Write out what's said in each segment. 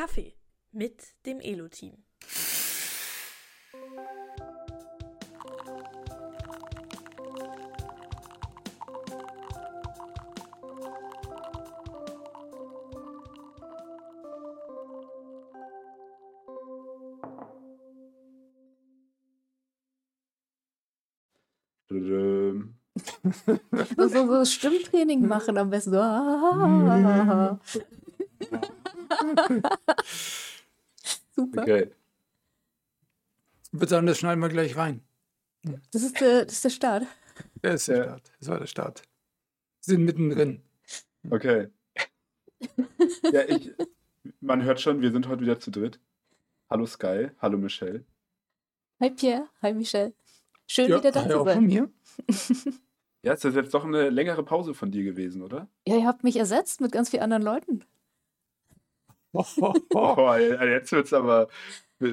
Kaffee mit dem Elo-Team. So, so, so Stimmtraining machen am besten. So, ah. Super. Okay. Ich würde sagen, das schneiden wir gleich rein. Das ist, der, das ist der Start. Das ist der Ja. Start. Das war der Start. Wir sind mittendrin. Okay. ja, ich, man hört schon, wir sind heute wieder zu dritt. Hallo Sky, hallo Michelle. Hi Pierre, hi Michelle. Schön Ja, wieder da ja, zu auch von sein. mir. Ja, ist das jetzt doch eine längere Pause von dir gewesen, oder? Ja, ihr habt mich ersetzt mit ganz vielen anderen Leuten. Oh, jetzt wird es aber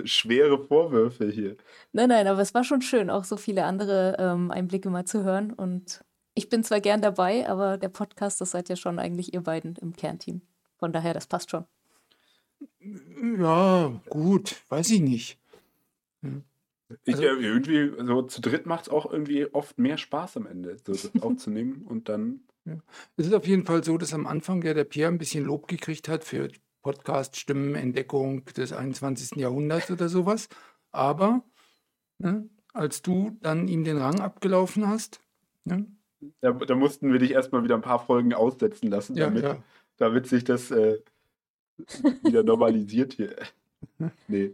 schwere Vorwürfe hier. Nein, nein, aber es war schon schön, auch so viele andere ähm, Einblicke mal zu hören. Und ich bin zwar gern dabei, aber der Podcast, das seid ja schon eigentlich ihr beiden im Kernteam. Von daher, das passt schon. Ja, gut, weiß ich nicht. Ich, Also- äh, irgendwie, so zu dritt macht es auch irgendwie oft mehr Spaß am Ende, so das aufzunehmen und dann. Es ist auf jeden Fall so, dass am Anfang ja der Pierre ein bisschen Lob gekriegt hat für Podcast, Stimmenentdeckung des 21. Jahrhunderts oder sowas. Aber ne, als du dann ihm den Rang abgelaufen hast, ne, Da, da mussten wir dich erstmal wieder ein paar Folgen aussetzen lassen, ja, damit, ja, damit sich das äh, wieder normalisiert hier. nee.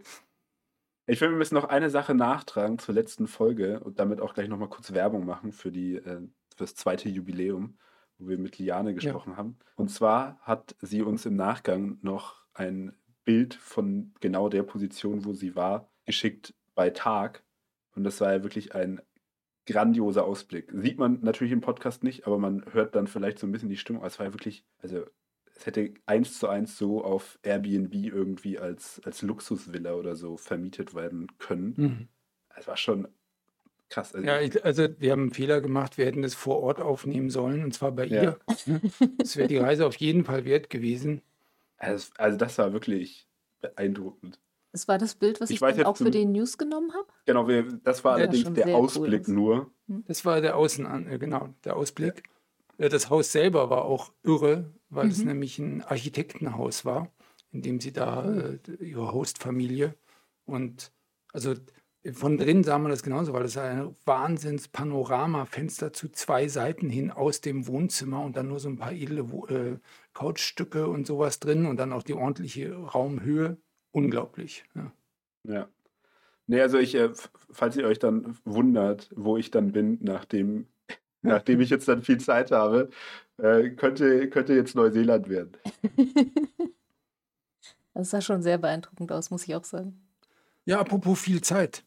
Ich finde, wir müssen noch eine Sache nachtragen zur letzten Folge und damit auch gleich nochmal kurz Werbung machen für, die, äh, für das zweite Jubiläum, wo wir mit Liane gesprochen haben. Und zwar hat sie uns im Nachgang noch ein Bild von genau der Position, wo sie war, geschickt bei Tag. Und das war ja wirklich ein grandioser Ausblick. Sieht man natürlich im Podcast nicht, aber man hört dann vielleicht so ein bisschen die Stimmung. Es war ja wirklich, also es hätte eins zu eins so auf Airbnb irgendwie als, als Luxusvilla oder so vermietet werden können. Mhm. Es war schon krass. Also, ja ich, also wir haben einen Fehler gemacht, wir hätten es vor Ort aufnehmen sollen, und zwar bei Ja. ihr. Das wäre die Reise auf jeden Fall wert gewesen. also, also das war wirklich beeindruckend. Das war das Bild, was Ich ich, weiß auch für den News genommen habe. Genau, wir, das war Ja, allerdings der cool Ausblick aus. nur. Das war der Außen, äh, genau, der Ausblick. Äh, Das Haus selber war auch irre, weil es Mhm. nämlich ein Architektenhaus war, in dem sie da äh, ihre Hostfamilie und also von drin sah man das genauso, weil das ein Wahnsinns-Panorama-Fenster zu zwei Seiten hin aus dem Wohnzimmer und dann nur so ein paar edle äh, Couchstücke und sowas drin und dann auch die ordentliche Raumhöhe. Unglaublich. Ja. Ja. Nee, also ich, äh, falls ihr euch dann wundert, wo ich dann bin, nachdem, nachdem ich jetzt dann viel Zeit habe, äh, könnte, könnte jetzt Neuseeland werden. Das sah schon sehr beeindruckend aus, muss ich auch sagen. Ja, apropos viel Zeit.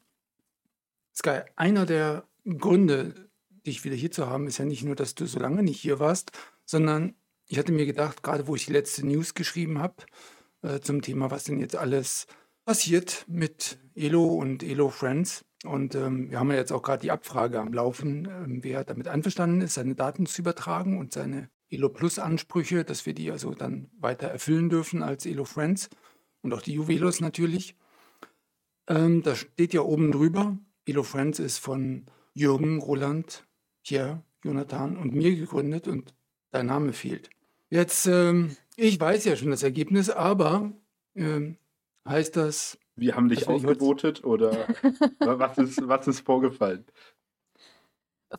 Sky, einer der Gründe, dich wieder hier zu haben, ist ja nicht nur, dass du so lange nicht hier warst, sondern ich hatte mir gedacht, gerade wo ich die letzte News geschrieben habe, äh, zum Thema, was denn jetzt alles passiert mit Elo und Elo Friends. Und ähm, wir haben ja jetzt auch gerade die Abfrage am Laufen, ähm, wer damit einverstanden ist, seine Daten zu übertragen und seine Elo Plus Ansprüche, dass wir die also dann weiter erfüllen dürfen als Elo Friends und auch die Juwelos natürlich. Ähm, da steht ja oben drüber, Elo Friends ist von Jürgen, Roland, Pierre, Jonathan und mir gegründet und dein Name fehlt. Jetzt, ähm, ich weiß ja schon das Ergebnis, aber ähm, heißt das, Wir haben dich ausgebotet oder was ist, was ist vorgefallen?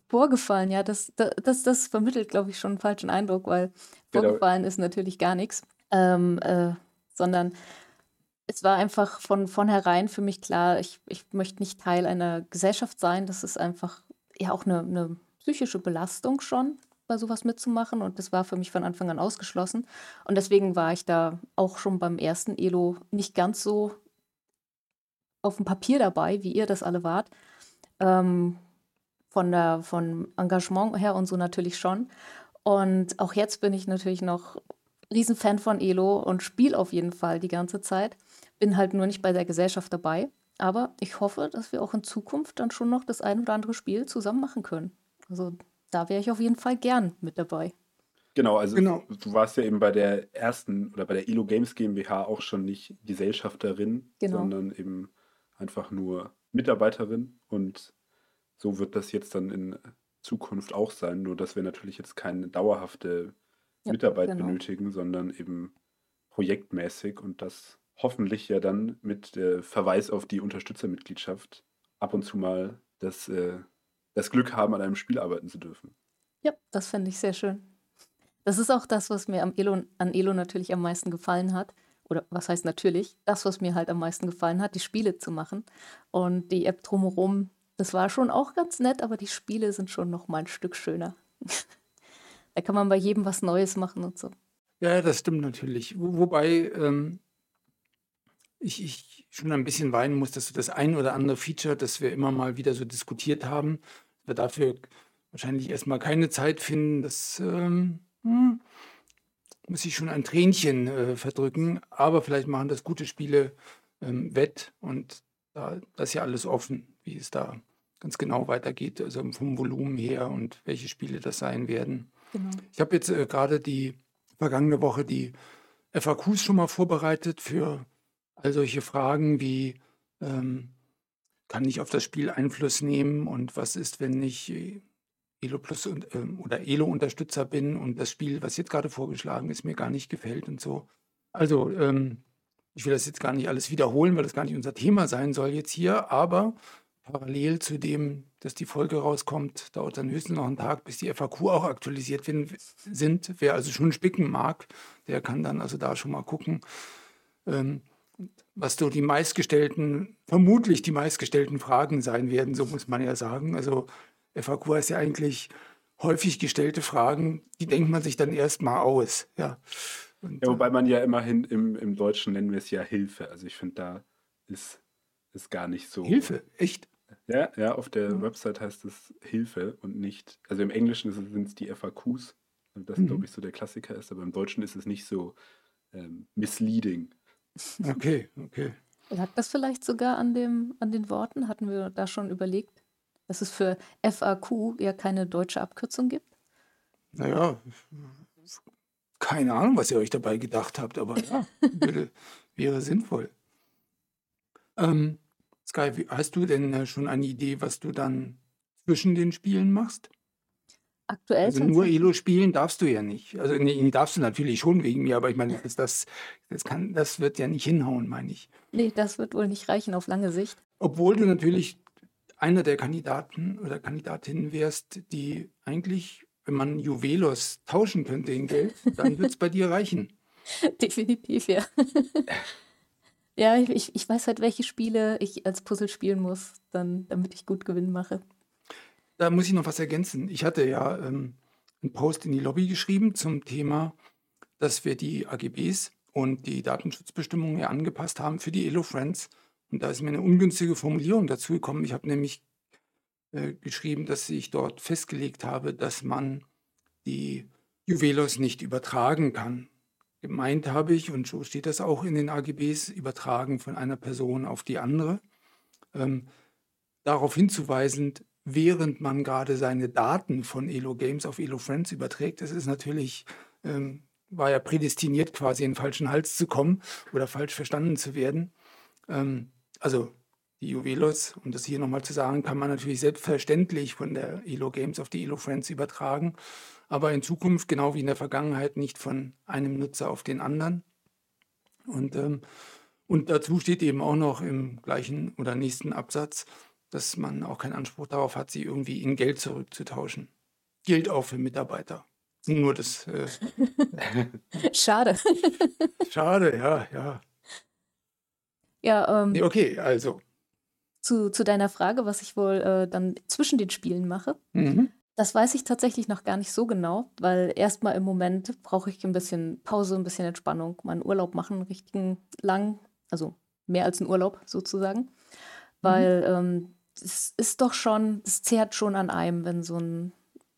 Vorgefallen, ja, das, das, das, vermittelt, glaube ich, schon einen falschen Eindruck, weil Genau. vorgefallen ist natürlich gar nichts, ähm, äh, sondern es war einfach von vornherein für mich klar, ich, ich möchte nicht Teil einer Gesellschaft sein. Das ist einfach ja auch eine, eine psychische Belastung schon, bei sowas mitzumachen. Und das war für mich von Anfang an ausgeschlossen. Und deswegen war ich da auch schon beim ersten Elo nicht ganz so auf dem Papier dabei, wie ihr das alle wart. Ähm, von der, von Engagement her und so natürlich schon. Und auch jetzt bin ich natürlich noch Riesenfan von Elo und spiele auf jeden Fall die ganze Zeit. Bin halt nur nicht bei der Gesellschaft dabei. Aber ich hoffe, dass wir auch in Zukunft dann schon noch das ein oder andere Spiel zusammen machen können. Also da wäre ich auf jeden Fall gern mit dabei. Genau, also Genau. du warst ja eben bei der ersten oder bei der Elo Games GmbH auch schon nicht Gesellschafterin, Genau. sondern eben einfach nur Mitarbeiterin. Und so wird das jetzt dann in Zukunft auch sein, nur dass wir natürlich jetzt keine dauerhafte Ja, Mitarbeit genau. benötigen, sondern eben projektmäßig und das hoffentlich ja dann mit äh, Verweis auf die Unterstützermitgliedschaft ab und zu mal das, äh, das Glück haben, an einem Spiel arbeiten zu dürfen. Ja, das fände ich sehr schön. Das ist auch das, was mir am Elo, an Elo natürlich am meisten gefallen hat. Oder was heißt natürlich? Das, was mir halt am meisten gefallen hat, die Spiele zu machen. Und die App drumherum, das war schon auch ganz nett, aber die Spiele sind schon noch mal ein Stück schöner. da kann man bei jedem was Neues machen und so. Ja, das stimmt natürlich. Wo, wobei ähm, ich, ich schon ein bisschen weinen muss, dass so das ein oder andere Feature, das wir immer mal wieder so diskutiert haben, wir dafür wahrscheinlich erstmal keine Zeit finden, das ähm, hm, muss ich schon ein Tränchen äh, verdrücken. Aber vielleicht machen das gute Spiele ähm, wett und da das ist ja alles offen, wie es da ganz genau weitergeht, also vom Volumen her und welche Spiele das sein werden. Genau. Ich habe jetzt äh, gerade die vergangene Woche die FAQs schon mal vorbereitet für all solche Fragen wie, ähm, kann ich auf das Spiel Einfluss nehmen und was ist, wenn ich äh, Elo Plus und, ähm, oder Elo Unterstützer bin und das Spiel, was jetzt gerade vorgeschlagen ist, mir gar nicht gefällt und so. Also, ähm, ich will das jetzt gar nicht alles wiederholen, weil das gar nicht unser Thema sein soll jetzt hier, aber parallel zu dem, dass die Folge rauskommt, dauert dann höchstens noch einen Tag, bis die FAQ auch aktualisiert sind. Wer also schon spicken mag, der kann dann also da schon mal gucken, ähm, was so die meistgestellten, vermutlich die meistgestellten Fragen sein werden, so muss man ja sagen. Also FAQ heißt ja eigentlich häufig gestellte Fragen, die denkt man sich dann erstmal aus. Ja. Und, Ja, wobei man ja immerhin im, im Deutschen nennen wir es ja Hilfe. Also ich finde, da ist es gar nicht so. äh, Hilfe, echt? Ja, ja, auf der Mhm. Website heißt es Hilfe und nicht, also im Englischen sind es die FAQs, das Mhm. glaube ich so der Klassiker ist, aber im Deutschen ist es nicht so ähm, misleading. Okay, okay. Lag das vielleicht sogar an, dem, an den Worten? Hatten wir da schon überlegt, dass es für FAQ ja keine deutsche Abkürzung gibt? Naja, keine Ahnung, was ihr euch dabei gedacht habt, aber ja, würde, wäre sinnvoll. Ähm, Sky, hast du denn äh, schon eine Idee, was du dann zwischen den Spielen machst? Aktuell Also nur Elo spielen darfst du ja nicht. Also nee, darfst du natürlich schon wegen mir, aber ich meine, das, das, das, kann, das wird ja nicht hinhauen, meine ich. Nee, das wird wohl nicht reichen auf lange Sicht. Obwohl du natürlich einer der Kandidaten oder Kandidatinnen wärst, die eigentlich, wenn man Juwelos tauschen könnte in Geld, dann wird es bei dir reichen. Definitiv, ja. ja, ich, ich, ich weiß halt, welche Spiele ich als Puzzle spielen muss, dann, damit ich gut Gewinn mache. Da muss ich noch was ergänzen. Ich hatte ja ähm, einen Post in die Lobby geschrieben zum Thema, dass wir die AGBs und die Datenschutzbestimmungen ja angepasst haben für die Elo Friends. Und da ist mir eine ungünstige Formulierung dazu gekommen. Ich habe nämlich äh, geschrieben, dass ich dort festgelegt habe, dass man die Juwelos nicht übertragen kann. Gemeint habe ich, und so steht das auch in den AGBs, übertragen von einer Person auf die andere. Ähm, darauf hinzuweisend, während man gerade seine Daten von Elo Games auf Elo Friends überträgt, das ist natürlich, ähm, war ja prädestiniert, quasi in den falschen Hals zu kommen oder falsch verstanden zu werden. Ähm, also die Juwelos, um das hier nochmal zu sagen, kann man natürlich selbstverständlich von der Elo Games auf die Elo Friends übertragen, aber in Zukunft, genau wie in der Vergangenheit, nicht von einem Nutzer auf den anderen. Und, ähm, und dazu steht eben auch noch im gleichen oder nächsten Absatz, dass man auch keinen Anspruch darauf hat, sie irgendwie in Geld zurückzutauschen. Gilt auch für Mitarbeiter. Nur das, äh, Schade. schade, ja, ja. Ja, ähm, okay, also. zu, zu deiner Frage, was ich wohl äh, dann zwischen den Spielen mache. Mhm. Das weiß ich tatsächlich noch gar nicht so genau, weil erstmal im Moment brauche ich ein bisschen Pause, ein bisschen Entspannung, meinen Urlaub machen, richtigen lang, also mehr als einen Urlaub sozusagen. Weil ähm, es ist doch schon, es zehrt schon an einem, wenn so ein,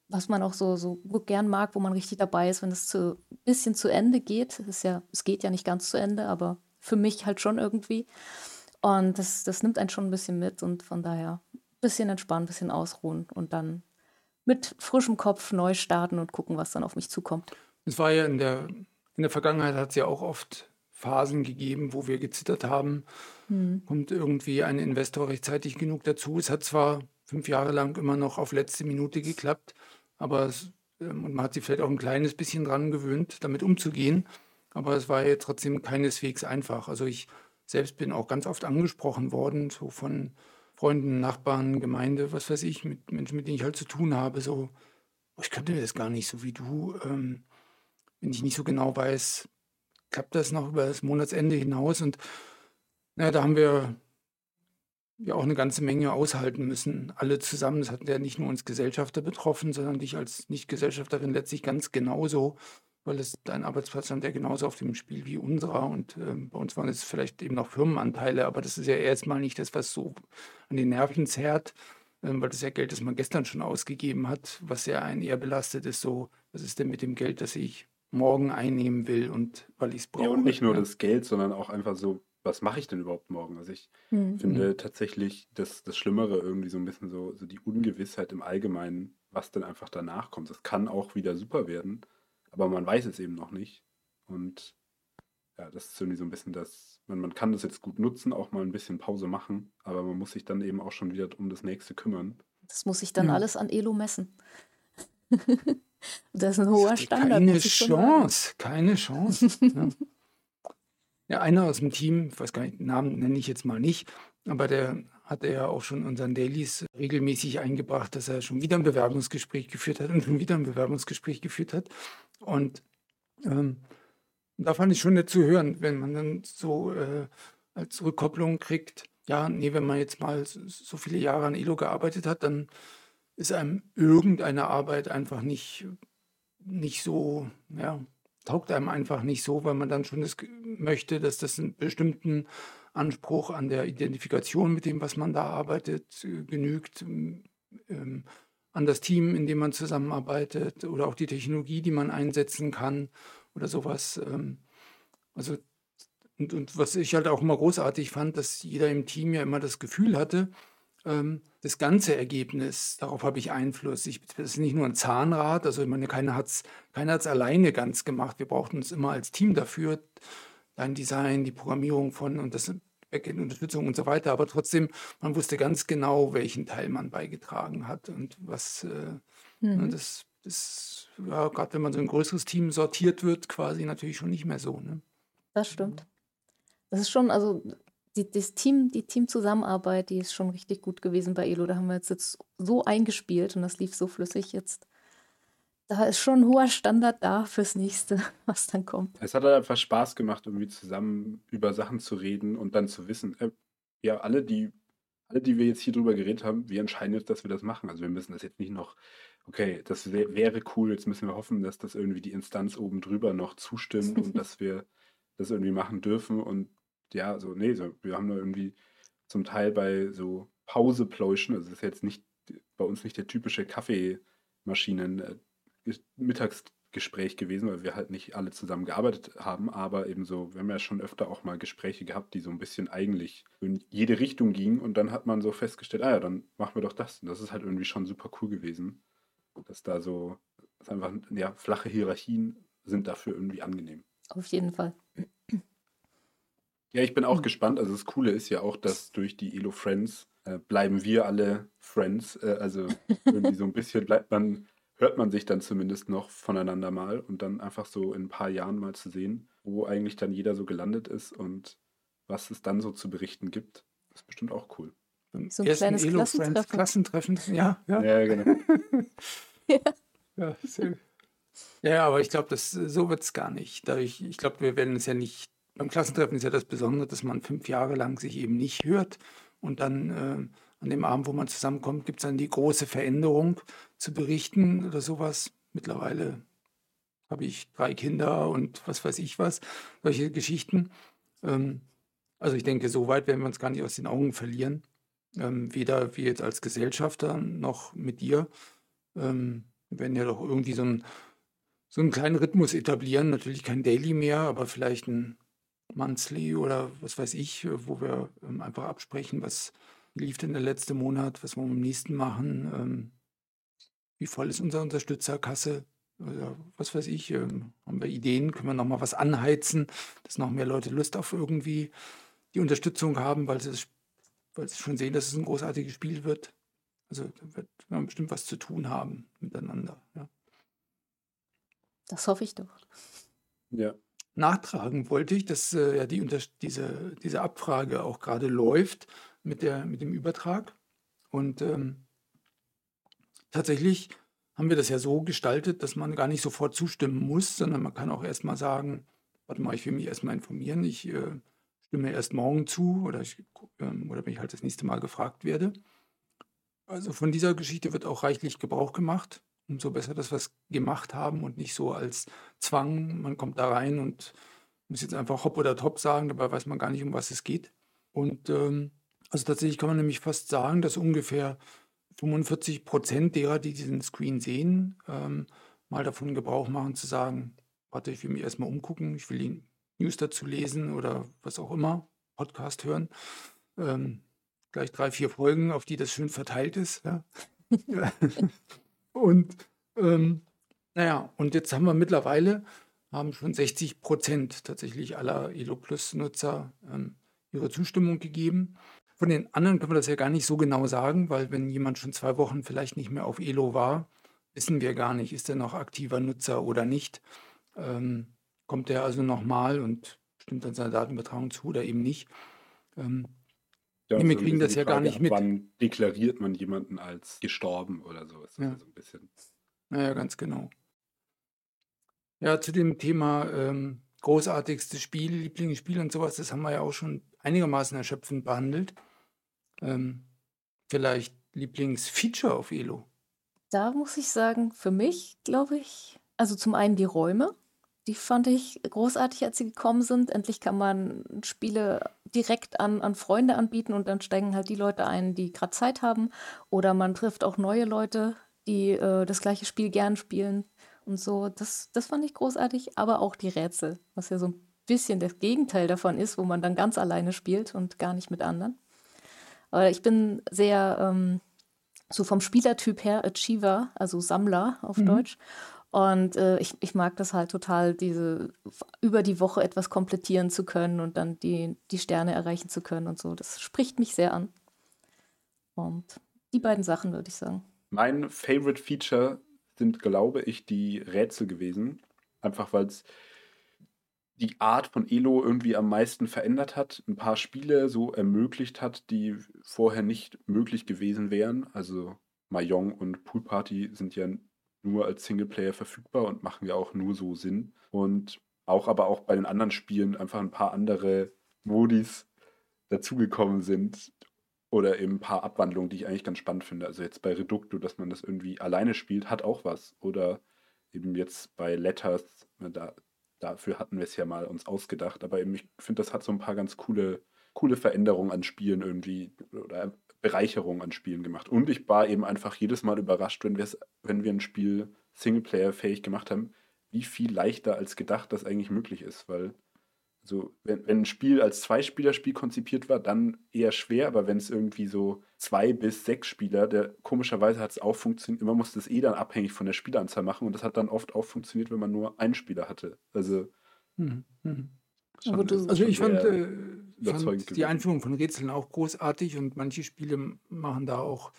was man auch so, so gern mag, wo man richtig dabei ist, wenn es zu bisschen zu Ende geht. Es ist ja, es geht ja nicht ganz zu Ende, aber für mich halt schon irgendwie. Und das, das nimmt einen schon ein bisschen mit und von daher ein bisschen entspannen, ein bisschen ausruhen und dann mit frischem Kopf neu starten und gucken, was dann auf mich zukommt. Es war ja in der, in der Vergangenheit hat es ja auch oft Phasen gegeben, wo wir gezittert haben. Hm. Kommt irgendwie ein Investor rechtzeitig genug dazu? Es hat zwar fünf Jahre lang immer noch auf letzte Minute geklappt, aber es, ähm, und man hat sich vielleicht auch ein kleines bisschen dran gewöhnt, damit umzugehen. Aber es war ja trotzdem keineswegs einfach. Also ich selbst bin auch ganz oft angesprochen worden, so von Freunden, Nachbarn, Gemeinde, was weiß ich, mit Menschen, mit denen ich halt zu tun habe, so, "Oh, ich könnte das gar nicht so wie du, ähm, wenn ich nicht so genau weiß, klappt das noch über das Monatsende hinaus? Und na, da haben wir ja auch eine ganze Menge aushalten müssen, alle zusammen. Das hat ja nicht nur uns Gesellschafter betroffen, sondern dich als Nicht-Gesellschafterin letztlich ganz genauso, weil es dein Arbeitsplatz stand ja genauso auf dem Spiel wie unserer. Und ähm, bei uns waren es vielleicht eben noch Firmenanteile, aber das ist ja erstmal nicht das, was so an den Nerven zerrt, ähm, weil das ja Geld, das man gestern schon ausgegeben hat, was ja einen eher belastet ist, so, was ist denn mit dem Geld, das ich morgen einnehmen will und weil ich es brauche. Ja, und nicht nur ja. das Geld, sondern auch einfach so, was mache ich denn überhaupt morgen? Also ich Hm. finde tatsächlich das, das Schlimmere irgendwie so ein bisschen so, so die Ungewissheit im Allgemeinen, was denn einfach danach kommt. Das kann auch wieder super werden, aber man weiß es eben noch nicht. Und ja, das ist irgendwie so ein bisschen das, man, man kann das jetzt gut nutzen, auch mal ein bisschen Pause machen, aber man muss sich dann eben auch schon wieder um das nächste kümmern. Das muss ich dann Ja. alles an Elo messen. das ist ein hoher Standard. Keine. Chance, keine Chance. ja. ja, einer aus dem Team, ich weiß gar nicht, den Namen nenne ich jetzt mal nicht, aber der hat ja auch schon unseren Dailies regelmäßig eingebracht, dass er schon wieder ein Bewerbungsgespräch geführt hat und schon wieder ein Bewerbungsgespräch geführt hat. Und ähm, da fand ich schon nett zu hören, wenn man dann so äh, als Rückkopplung kriegt, ja, nee, wenn man jetzt mal so viele Jahre an Elo gearbeitet hat, dann ist einem irgendeine Arbeit einfach nicht, nicht so, ja, taugt einem einfach nicht so, weil man dann schon das möchte, dass das einen bestimmten Anspruch an der Identifikation mit dem, was man da arbeitet, genügt, ähm, an das Team, in dem man zusammenarbeitet oder auch die Technologie, die man einsetzen kann oder sowas. ähm. Also und, und was ich halt auch immer großartig fand, dass jeder im Team ja immer das Gefühl hatte, ähm, das ganze Ergebnis, darauf habe ich Einfluss. Ich, das ist nicht nur ein Zahnrad, also ich meine, keiner hat es keiner hat's alleine ganz gemacht. Wir brauchten uns immer als Team dafür, dein Design, die Programmierung von und das Backend-Unterstützung und so weiter. Aber trotzdem, man wusste ganz genau, welchen Teil man beigetragen hat und was. Äh, ne, Mhm. das, das, ja, gerade wenn man so ein größeres Team sortiert wird, quasi natürlich schon nicht mehr so. Ne? Das stimmt. Das ist schon, also die, das Team, die Teamzusammenarbeit, die ist schon richtig gut gewesen bei Elo. Da haben wir jetzt, jetzt so eingespielt und das lief so flüssig jetzt. Da ist schon ein hoher Standard da fürs nächste, was dann kommt. Es hat halt einfach Spaß gemacht, irgendwie zusammen über Sachen zu reden und dann zu wissen, äh, ja, alle, die, alle, die wir jetzt hier drüber geredet haben, wir entscheiden jetzt, dass wir das machen. Also wir müssen das jetzt nicht noch, okay, das wär, wäre cool, jetzt müssen wir hoffen, dass das irgendwie die Instanz oben drüber noch zustimmt und dass wir das irgendwie machen dürfen. Und ja, so, nee, so, wir haben da irgendwie zum Teil bei so Pausepläuschen, also das ist jetzt nicht bei uns nicht der typische Kaffeemaschinen. Äh, Ges- Mittagsgespräch gewesen, weil wir halt nicht alle zusammen gearbeitet haben, aber eben so, wir haben ja schon öfter auch mal Gespräche gehabt, die so ein bisschen eigentlich in jede Richtung gingen und dann hat man so festgestellt, ah ja, dann machen wir doch das. Und das ist halt irgendwie schon super cool gewesen, dass da so, dass einfach, ja, flache Hierarchien sind dafür irgendwie angenehm. Auf jeden Fall. Ja, ich bin auch Mhm. gespannt. Also das Coole ist ja auch, dass durch die Elo Friends äh, bleiben wir alle Friends. Äh, also irgendwie so ein bisschen bleibt man, hört man sich dann zumindest noch voneinander mal und dann einfach so in ein paar Jahren mal zu sehen, wo eigentlich dann jeder so gelandet ist und was es dann so zu berichten gibt. Das ist bestimmt auch cool. So ein ersten kleines Elo-Friends Klassentreffen. Klassentreffen. Ja, ja. Ja, genau. Ja, sehr, ja, ja, aber ich glaube, das so wird es gar nicht. Dadurch, ich glaube, wir werden es ja nicht. Beim Klassentreffen ist ja das Besondere, dass man fünf Jahre lang sich eben nicht hört und dann äh, an dem Abend, wo man zusammenkommt, gibt es dann die große Veränderung zu berichten oder sowas. Mittlerweile habe ich drei Kinder und was weiß ich was, solche Geschichten. Ähm, also ich denke, so weit werden wir uns gar nicht aus den Augen verlieren. Ähm, weder wir jetzt als Gesellschafter noch mit dir. Ähm, wir werden ja doch irgendwie so, ein, so einen kleinen Rhythmus etablieren. Natürlich kein Daily mehr, aber vielleicht ein Monthly oder was weiß ich, äh, wo wir ähm, einfach absprechen, was lief denn der letzte Monat, was wollen wir im nächsten machen, ähm, wie voll ist unsere Unterstützerkasse. oder was weiß ich, ähm, haben wir Ideen, können wir noch mal was anheizen, dass noch mehr Leute Lust auf irgendwie die Unterstützung haben, weil sie, es, weil sie schon sehen, dass es ein großartiges Spiel wird. Also da wird man bestimmt was zu tun haben miteinander. Ja. Das hoffe ich doch. Ja. Nachtragen wollte ich, dass äh, ja die, diese, diese Abfrage auch gerade läuft mit, der, mit dem Übertrag. Und ähm, tatsächlich haben wir das ja so gestaltet, dass man gar nicht sofort zustimmen muss, sondern man kann auch erstmal sagen, warte mal, ich will mich erstmal informieren, ich äh, stimme erst morgen zu oder, ich, äh, oder wenn ich halt das nächste Mal gefragt werde. Also von dieser Geschichte wird auch reichlich Gebrauch gemacht. Umso besser, dass wir es gemacht haben und nicht so als Zwang, man kommt da rein und muss jetzt einfach hopp oder top sagen, dabei weiß man gar nicht, um was es geht. Und ähm, also tatsächlich kann man nämlich fast sagen, dass ungefähr 45 Prozent derer, die diesen Screen sehen, ähm, mal davon Gebrauch machen zu sagen, warte, ich will mich erstmal umgucken, ich will die News dazu lesen oder was auch immer, Podcast hören. Ähm, gleich drei, vier Folgen, auf die das schön verteilt ist. Ja. und ähm, naja, und jetzt haben wir mittlerweile, haben schon 60 Prozent tatsächlich aller Elo Plus-Nutzer ähm, ihre Zustimmung gegeben. Von den anderen können wir das ja gar nicht so genau sagen, weil wenn jemand schon zwei Wochen vielleicht nicht mehr auf Elo war, wissen wir gar nicht, ist er noch aktiver Nutzer oder nicht. Ähm, kommt er also nochmal und stimmt dann seiner Datenübertragung zu oder eben nicht. Ähm, Ja, wir so ein kriegen das ja gar nicht mit. Wann deklariert man jemanden als gestorben oder so? Ist das Ja. ja so ein bisschen. Naja, ganz genau. Ja, zu dem Thema ähm, großartigstes Spiel, Lieblingsspiel und sowas, das haben wir ja auch schon einigermaßen erschöpfend behandelt. Ähm, vielleicht Lieblingsfeature auf Elo. Da muss ich sagen, für mich, glaube ich, also zum einen die Räume, die fand ich großartig, als sie gekommen sind. Endlich kann man Spiele direkt an, an Freunde anbieten und dann steigen halt die Leute ein, die gerade Zeit haben. Oder man trifft auch neue Leute, die äh, das gleiche Spiel gern spielen und so. Das, das fand ich großartig, aber auch die Rätsel, was ja so ein bisschen das Gegenteil davon ist, wo man dann ganz alleine spielt und gar nicht mit anderen. Aber ich bin sehr ähm, so vom Spielertyp her Achiever, also Sammler auf Mhm. Deutsch. Und äh, ich, ich mag das halt total, diese über die Woche etwas komplettieren zu können und dann die, die Sterne erreichen zu können und so. Das spricht mich sehr an. Und die beiden Sachen würde ich sagen. Mein Favorite Feature sind, glaube ich, die Rätsel gewesen. Einfach weil es die Art von Elo irgendwie am meisten verändert hat, ein paar Spiele so ermöglicht hat, die vorher nicht möglich gewesen wären. Also Mahjong und Pool Party sind ja nur als Singleplayer verfügbar und machen ja auch nur so Sinn. Und auch aber auch bei den anderen Spielen einfach ein paar andere Modis dazugekommen sind oder eben ein paar Abwandlungen, die ich eigentlich ganz spannend finde. Also jetzt bei Reducto, dass man das irgendwie alleine spielt, hat auch was. Oder eben jetzt bei Letters, da, dafür hatten wir es ja mal uns ausgedacht. Aber eben, ich finde, das hat so ein paar ganz coole, coole Veränderungen an Spielen irgendwie oder Bereicherungen an Spielen gemacht. Und ich war eben einfach jedes Mal überrascht, wenn, wenn wir ein Spiel Singleplayer-fähig gemacht haben, wie viel leichter als gedacht das eigentlich möglich ist. Weil so, wenn, wenn ein Spiel als Zwei-Spieler-Spiel konzipiert war, dann eher schwer, aber wenn es irgendwie so zwei bis sechs Spieler, der komischerweise hat es auch funktioniert, immer musste es eh dann abhängig von der Spielanzahl machen und das hat dann oft auch funktioniert, wenn man nur einen Spieler hatte. Also Mhm. Mhm. Schon, Also ich fand, äh, fand die. Einführung von Rätseln auch großartig und manche Spiele machen da auch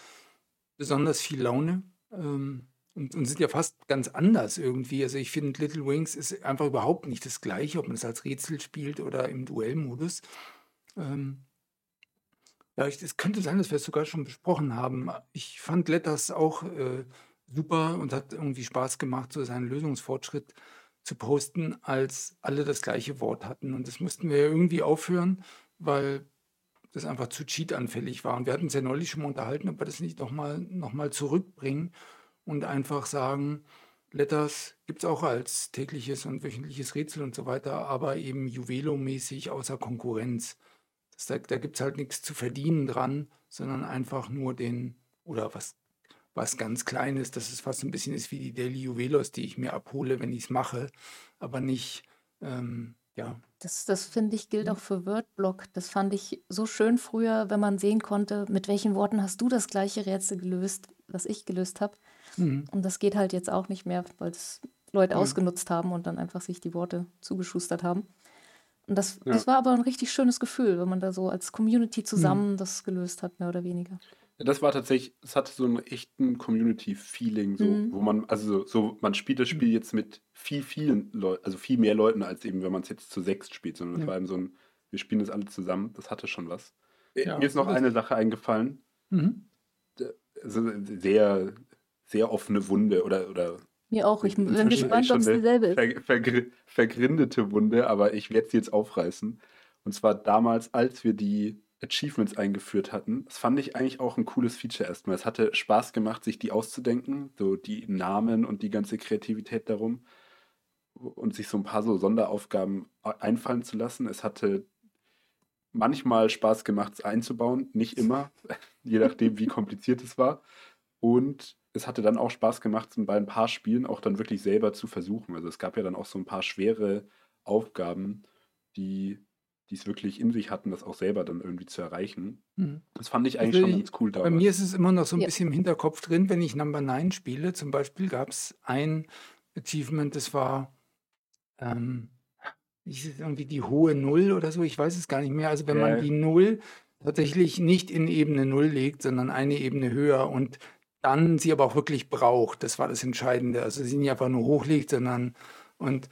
besonders viel Laune ähm, und, und sind ja fast ganz anders irgendwie. Also ich finde, Little Wings ist einfach überhaupt nicht das gleiche, ob man es als Rätsel spielt oder im Duellmodus. Ähm, ja, ich, es könnte sein, dass wir es sogar schon besprochen haben. Ich fand Letters auch äh, super und hat irgendwie Spaß gemacht, so seinen Lösungsfortschritt zu posten, als alle das gleiche Wort hatten. Und das mussten wir ja irgendwie aufhören, weil das einfach zu cheatanfällig war. Und wir hatten uns ja neulich schon mal unterhalten, ob wir das nicht nochmal noch mal zurückbringen und einfach sagen, Letters gibt es auch als tägliches und wöchentliches Rätsel und so weiter, aber eben Juvelo-mäßig außer Konkurrenz. Das, da da gibt es halt nichts zu verdienen dran, sondern einfach nur den, oder was, was ganz Kleines, dass es fast ein bisschen ist wie die Daily Juvelos, die ich mir abhole, wenn ich es mache, aber nicht, ähm, ja, Das, das finde ich, gilt Mhm. auch für Wordblock. Das fand ich so schön früher, wenn man sehen konnte, mit welchen Worten hast du das gleiche Rätsel gelöst, was ich gelöst habe. Mhm. Und das geht halt jetzt auch nicht mehr, weil es Leute mhm. ausgenutzt haben und dann einfach sich die Worte zugeschustert haben. Und das, ja. das war aber ein richtig schönes Gefühl, wenn man da so als Community zusammen mhm. das gelöst hat, mehr oder weniger. Das war tatsächlich, es hatte so einen echten Community-Feeling, so, mhm. wo man, also so, man spielt das Spiel jetzt mit viel, vielen Leuten, also viel mehr Leuten, als eben, wenn man es jetzt zu sechs spielt, sondern es ja. war eben so ein, wir spielen das alle zusammen, das hatte schon was. Äh, ja, Mir ist noch eine Sache eingefallen. Mhm. Also sehr, sehr offene Wunde oder, oder mir auch. Ich bin gespannt, ob es dieselbe ist. Ver, ver, vergrindete Wunde, aber ich werde sie jetzt aufreißen. Und zwar damals, als wir die Achievements eingeführt hatten. Das fand ich eigentlich auch ein cooles Feature erstmal. Es hatte Spaß gemacht, sich die auszudenken, so die Namen und die ganze Kreativität darum und sich so ein paar so Sonderaufgaben einfallen zu lassen. Es hatte manchmal Spaß gemacht, es einzubauen, nicht immer, je nachdem, wie kompliziert es war. Und es hatte dann auch Spaß gemacht, bei ein paar Spielen auch dann wirklich selber zu versuchen. Also es gab ja dann auch so ein paar schwere Aufgaben, die die es wirklich in sich hatten, das auch selber dann irgendwie zu erreichen. Mhm. Das fand ich eigentlich also schon ganz cool damals. Bei mir ist es immer noch so ein ja. bisschen im Hinterkopf drin, wenn ich Number 9 spiele. Zum Beispiel gab es ein Achievement, das war ähm, irgendwie die hohe Null oder so, ich weiß es gar nicht mehr. Also wenn ja. man die Null tatsächlich nicht in Ebene Null legt, sondern eine Ebene höher und dann sie aber auch wirklich braucht. Das war das Entscheidende. Also sie nicht einfach nur hochlegt, sondern und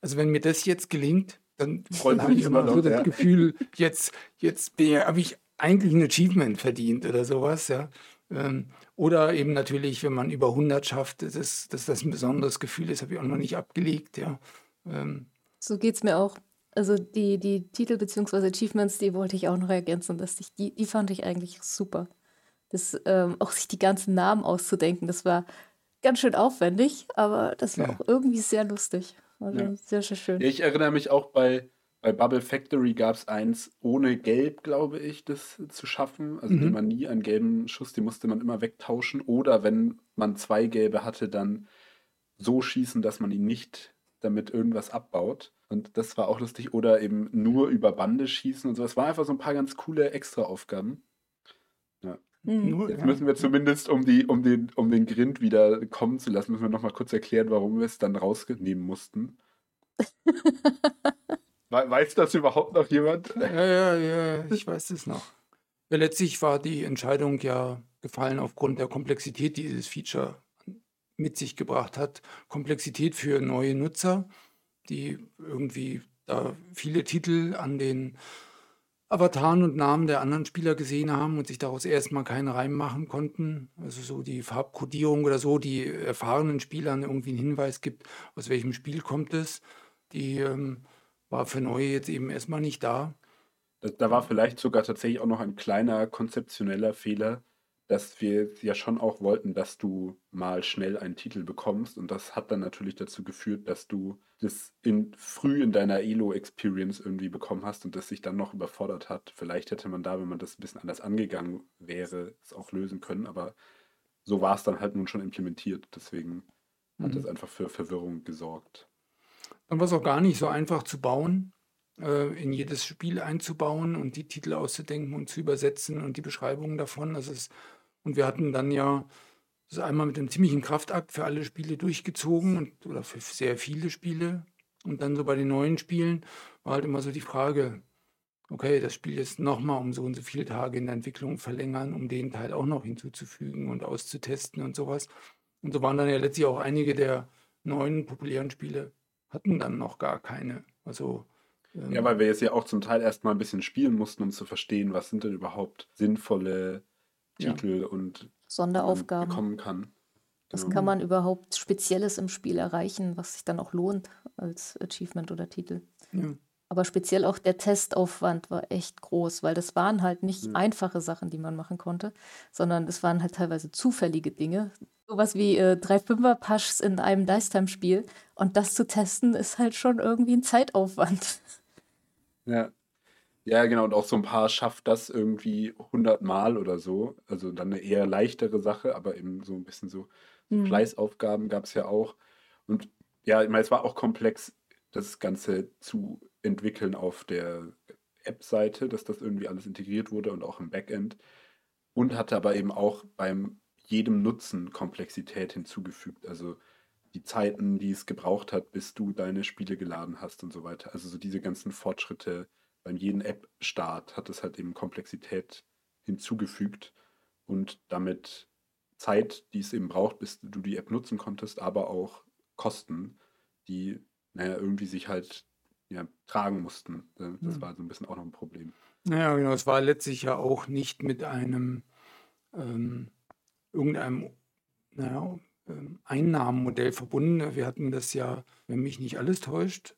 also wenn mir das jetzt gelingt, dann habe ich immer noch, so das ja. Gefühl, jetzt, jetzt habe ich eigentlich ein Achievement verdient oder sowas, ja. Ähm, oder eben natürlich, wenn man über 100 schafft, dass, dass das ein besonderes Gefühl ist, habe ich auch noch nicht abgelegt, ja. Ähm. So geht es mir auch. Also die, die Titel bzw. Achievements, die wollte ich auch noch ergänzen, dass ich, die, die fand ich eigentlich super. Das, ähm, auch sich die ganzen Namen auszudenken, das war ganz schön aufwendig, aber das war ja. auch irgendwie sehr lustig. Also ja. sehr, sehr schön. Ich erinnere mich auch bei, bei Bubble Factory gab es eins ohne Gelb, glaube ich, das zu schaffen. Also mhm. man nie einen gelben Schuss, den musste man immer wegtauschen. Oder wenn man zwei gelbe hatte, dann so schießen, dass man ihn nicht damit irgendwas abbaut. Und das war auch lustig. Oder eben nur über Bande schießen und so. Es waren einfach so ein paar ganz coole Extra-Aufgaben. Ja. Mhm. Jetzt müssen wir zumindest, um, die, um, den, um den Grind wieder kommen zu lassen, müssen wir nochmal kurz erklären, warum wir es dann rausnehmen mussten. weiß das überhaupt noch jemand? Ja, ja, ja, ich weiß es noch. Ja, letztlich war die Entscheidung ja gefallen aufgrund der Komplexität, die dieses Feature mit sich gebracht hat. Komplexität für neue Nutzer, die irgendwie da viele Titel an den Avataren und Namen der anderen Spieler gesehen haben und sich daraus erstmal keinen Reim machen konnten. Also so die Farbkodierung oder so, die erfahrenen Spielern irgendwie einen Hinweis gibt, aus welchem Spiel kommt es. Die ähm, war für Neue jetzt eben erstmal nicht da. Da, da war vielleicht sogar tatsächlich auch noch ein kleiner konzeptioneller Fehler, dass wir ja schon auch wollten, dass du mal schnell einen Titel bekommst. Und das hat dann natürlich dazu geführt, dass du das in, früh in deiner Elo-Experience irgendwie bekommen hast und das sich dann noch überfordert hat. Vielleicht hätte man da, wenn man das ein bisschen anders angegangen wäre, es auch lösen können. Aber so war es dann halt nun schon implementiert. Deswegen mhm. hat es einfach für Verwirrung gesorgt. Dann war es auch gar nicht so einfach zu bauen äh, in jedes Spiel einzubauen und die Titel auszudenken und zu übersetzen und die Beschreibungen davon. Also es, und wir hatten dann ja das einmal mit einem ziemlichen Kraftakt für alle Spiele durchgezogen und, oder für sehr viele Spiele. Und dann so bei den neuen Spielen war halt immer so die Frage, okay, das Spiel jetzt nochmal um so und so viele Tage in der Entwicklung verlängern, um den Teil auch noch hinzuzufügen und auszutesten und sowas. Und so waren dann ja letztlich auch einige der neuen populären Spiele hatten dann noch gar keine. Also ja, ähm. weil wir jetzt ja auch zum Teil erstmal ein bisschen spielen mussten, um zu verstehen, was sind denn überhaupt sinnvolle Titel ja. und Sonderaufgaben bekommen kann. Was genau. kann man überhaupt Spezielles im Spiel erreichen, was sich dann auch lohnt als Achievement oder Titel? Ja. Aber speziell auch der Testaufwand war echt groß, weil das waren halt nicht ja. einfache Sachen, die man machen konnte, sondern es waren halt teilweise zufällige Dinge. Sowas wie äh, drei Fünfer-Paschs in einem Dice-Time-Spiel. Und das zu testen, ist halt schon irgendwie ein Zeitaufwand. Ja. Ja, genau. Und auch so ein paar schafft das irgendwie 100 Mal oder so. Also dann eine eher leichtere Sache, aber eben so ein bisschen so mhm. Fleißaufgaben gab es ja auch. Und ja, ich meine, es war auch komplex, das Ganze zu entwickeln auf der App-Seite, dass das irgendwie alles integriert wurde und auch im Backend. Und hatte aber eben auch beim jedem Nutzen Komplexität hinzugefügt. Also die Zeiten, die es gebraucht hat, bis du deine Spiele geladen hast und so weiter. Also so diese ganzen Fortschritte beim jeden App-Start hat es halt eben Komplexität hinzugefügt und damit Zeit, die es eben braucht, bis du die App nutzen konntest, aber auch Kosten, die naja, irgendwie sich halt ja, tragen mussten. Das Hm. war so ein bisschen auch noch ein Problem. Naja, genau. Es war letztlich ja auch nicht mit einem ähm, irgendeinem naja, ähm, Einnahmenmodell verbunden. Wir hatten das ja, wenn mich nicht alles täuscht,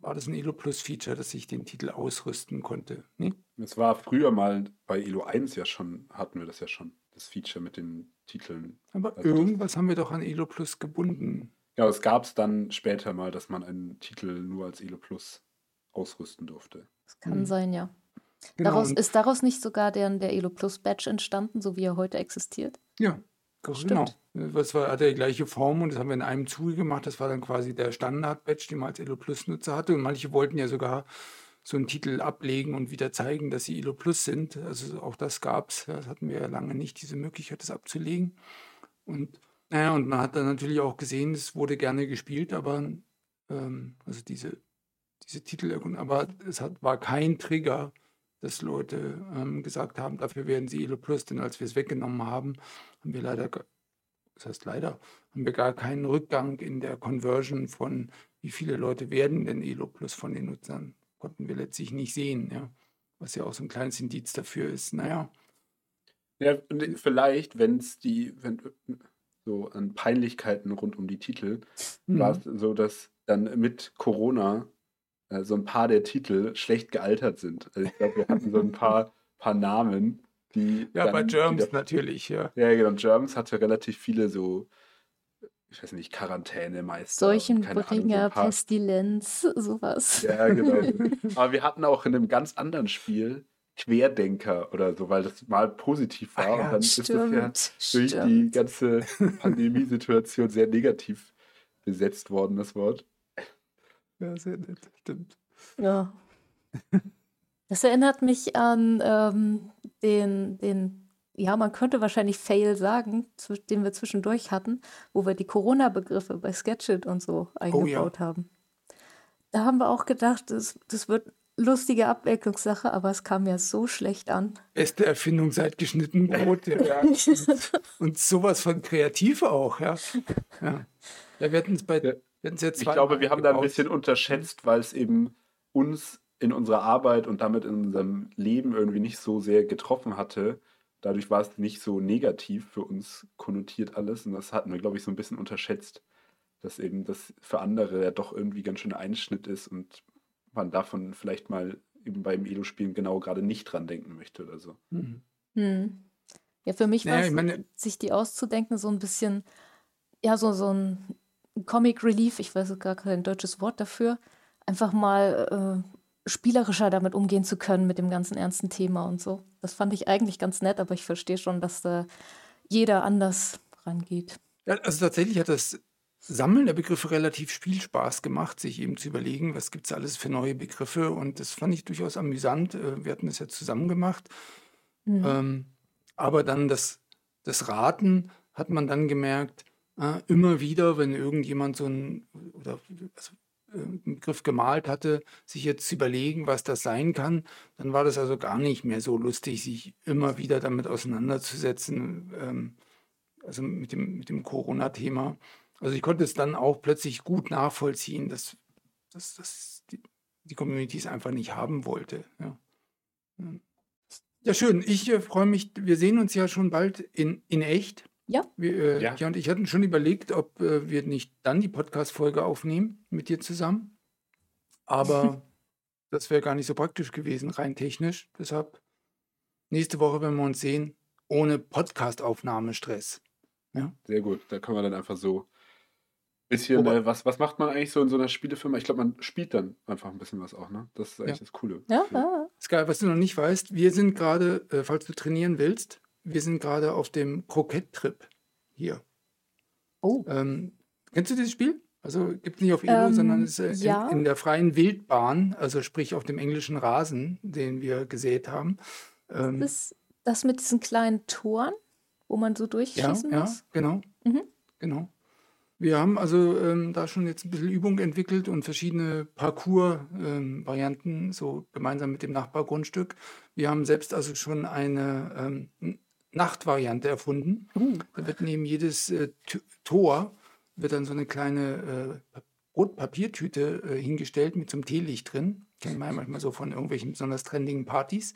war das ein Elo Plus Feature, dass ich den Titel ausrüsten konnte. Ne? Es war früher mal bei Elo 1 ja schon, hatten wir das ja schon, das Feature mit den Titeln. Aber Also das- irgendwas haben wir doch an Elo Plus gebunden. Ja, es gab es dann später mal, dass man einen Titel nur als Elo Plus ausrüsten durfte. Das kann Mhm. sein, ja. Genau, Daraus, ist daraus nicht sogar der, der Elo Plus Badge entstanden, so wie er heute existiert? Ja, genau. Das war, hatte die gleiche Form und das haben wir in einem Zuge gemacht. Das war dann quasi der Standard-Badge, den man als Elo Plus-Nutzer hatte. Und manche wollten ja sogar so einen Titel ablegen und wieder zeigen, dass sie Elo Plus sind. Also auch das gab es. Das hatten wir ja lange nicht, diese Möglichkeit, das abzulegen. Und naja, und man hat dann natürlich auch gesehen, es wurde gerne gespielt, aber ähm, also diese, diese Titel, aber es hat, war kein Trigger, dass Leute ähm, gesagt haben, dafür werden sie Elo Plus, denn als wir es weggenommen haben, haben wir leider, das heißt leider, haben wir gar keinen Rückgang in der Conversion von, wie viele Leute werden denn Elo Plus von den Nutzern, konnten wir letztlich nicht sehen, ja. Was ja auch so ein kleines Indiz dafür ist, naja, Ja, und vielleicht, wenn es die, wenn so an Peinlichkeiten rund um die Titel, war mhm. es so, dass dann mit Corona äh, so ein paar der Titel schlecht gealtert sind. Also ich glaube, wir hatten so ein paar, paar Namen, die. ja, bei dann Germs wieder- natürlich, ja. Ja, genau. Germs hatte relativ viele so, ich weiß nicht, Quarantänemeister. so Seuchenbringer, paar- Pestillenz, sowas. Ja, genau. Aber wir hatten auch in einem ganz anderen Spiel Querdenker oder so, weil das mal positiv war. Ja, und dann ist das ja Stimmt, durch die stimmt. ganze Pandemiesituation sehr negativ besetzt worden, das Wort. Ja, sehr nett, stimmt. Ja. Das erinnert mich an ähm, den, den, ja, man könnte wahrscheinlich Fail sagen, zw- den wir zwischendurch hatten, wo wir die Corona-Begriffe bei Sketchit und so eingebaut haben. Da haben wir auch gedacht, das, das wird lustige Abwicklungssache, aber es kam ja so schlecht an. Beste Erfindung seit geschnitten Brot. Ja. ja. Und, und sowas von kreativ auch, ja. Ja, ja wir hatten es bei, Ich glaube, wir haben da ein bisschen unterschätzt, weil es eben uns in unserer Arbeit und damit in unserem Leben irgendwie nicht so sehr getroffen hatte. Dadurch war es nicht so negativ für uns konnotiert alles. Und das hatten wir, glaube ich, so ein bisschen unterschätzt, dass eben das für andere ja doch irgendwie ganz schön ein Einschnitt ist und man davon vielleicht mal eben beim Elo-Spielen genau gerade nicht dran denken möchte oder so. Mhm. Hm. Ja, für mich war Naja, es, meine- sich die auszudenken, so ein bisschen, ja, so, so ein Comic Relief, ich weiß gar kein deutsches Wort dafür, einfach mal äh, spielerischer damit umgehen zu können mit dem ganzen ernsten Thema und so. Das fand ich eigentlich ganz nett, aber ich verstehe schon, dass da jeder anders rangeht. Ja, also tatsächlich hat das Sammeln der Begriffe relativ Spielspaß gemacht, sich eben zu überlegen, was gibt es alles für neue Begriffe. Und das fand ich durchaus amüsant. Äh, Wir hatten das ja zusammen gemacht. Mhm. Ähm, aber dann das, das Raten hat man dann gemerkt, äh, immer wieder, wenn irgendjemand so einen, oder, also, einen Begriff gemalt hatte, sich jetzt zu überlegen, was das sein kann, dann war das also gar nicht mehr so lustig, sich immer wieder damit auseinanderzusetzen, ähm, also mit dem, mit dem Corona-Thema. Also ich konnte es dann auch plötzlich gut nachvollziehen, dass, dass, dass die, die Community es einfach nicht haben wollte. Ja. Ja, schön. Ich äh, freue mich. Wir sehen uns ja schon bald in, in echt. Ja. Wir, äh, Ja. ja. und ich hatten schon überlegt, ob äh, wir nicht dann die Podcast-Folge aufnehmen mit dir zusammen. Aber das wäre gar nicht so praktisch gewesen, rein technisch. Deshalb nächste Woche, wenn wir uns sehen, ohne Podcast-Aufnahmestress. Sehr gut. Da können wir dann einfach so ein bisschen, äh, was, was macht man eigentlich so in so einer Spielefirma? Ich glaube, man spielt dann einfach ein bisschen was auch, ne? Das ist eigentlich Ja. das Coole. Ja, Ja. ah, Sky, was du noch nicht weißt, wir sind gerade, äh, falls du trainieren willst, wir sind gerade auf dem Krokett-Trip hier. oh, Ähm, kennst du dieses Spiel? Also gibt es nicht auf Elo, Ähm, sondern es ist äh, ja. in, in der freien Wildbahn, also sprich auf dem englischen Rasen, den wir gesät haben. Ähm, das, das mit diesen kleinen Toren? wo man so Ja, durchschießen ja, muss. genau. Mhm. Genau. Wir haben also ähm, da schon jetzt ein bisschen Übung entwickelt und verschiedene Parcours-Varianten, so gemeinsam mit dem Nachbargrundstück. Wir haben selbst also schon eine ähm, Nachtvariante erfunden. Uh, Da wird neben jedes äh, Tor wird dann so eine kleine äh, Pa- Rotpapiertüte äh, hingestellt mit so einem Teelicht drin. Kennt man ja manchmal so von irgendwelchen besonders trendigen Partys.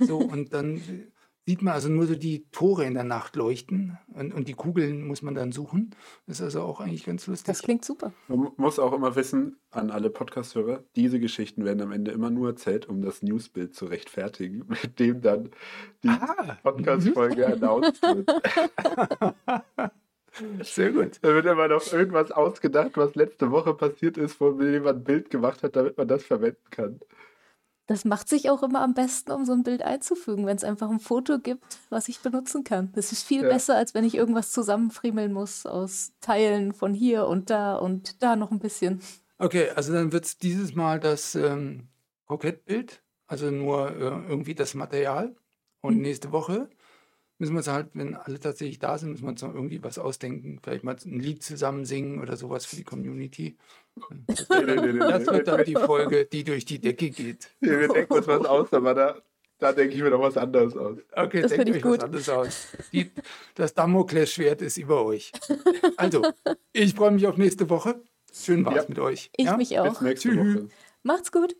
So, und dann äh, sieht man also nur so die Tore in der Nacht leuchten und, und die Kugeln muss man dann suchen. Das ist also auch eigentlich ganz lustig. das klingt super. Man mu- muss auch immer wissen, an alle Podcast-Hörer, diese Geschichten werden am Ende immer nur erzählt, um das Newsbild zu rechtfertigen, mit dem dann die Ah, Podcast-Folge announced wird. sehr gut. Da wird immer noch irgendwas ausgedacht, was letzte Woche passiert ist, wo mir jemand ein Bild gemacht hat, damit man das verwenden kann. Das macht sich auch immer am besten, um so ein Bild einzufügen, wenn es einfach ein Foto gibt, was ich benutzen kann. Das ist viel Ja. besser, als wenn ich irgendwas zusammenfriemeln muss aus Teilen von hier und da und da noch ein bisschen. Okay, also dann wird es dieses Mal das ähm, Krokettbild, also nur äh, irgendwie das Material. Und Mhm. nächste Woche müssen wir uns halt, wenn alle tatsächlich da sind, müssen wir uns noch irgendwie was ausdenken. Vielleicht mal ein Lied zusammen singen oder sowas für die Community. Das wird dann die Folge, die durch die Decke geht. Wir denken uns was aus, aber da, da denke ich mir noch was anderes aus. Okay, Das denkt finde ich euch was gut. anderes aus. Die, das Damoklesschwert ist über euch. Also, ich freue mich auf nächste Woche. Schön war's Ja. mit euch. Ich ja? mich Bis auch. nächste Tschüss. Woche. Macht's gut.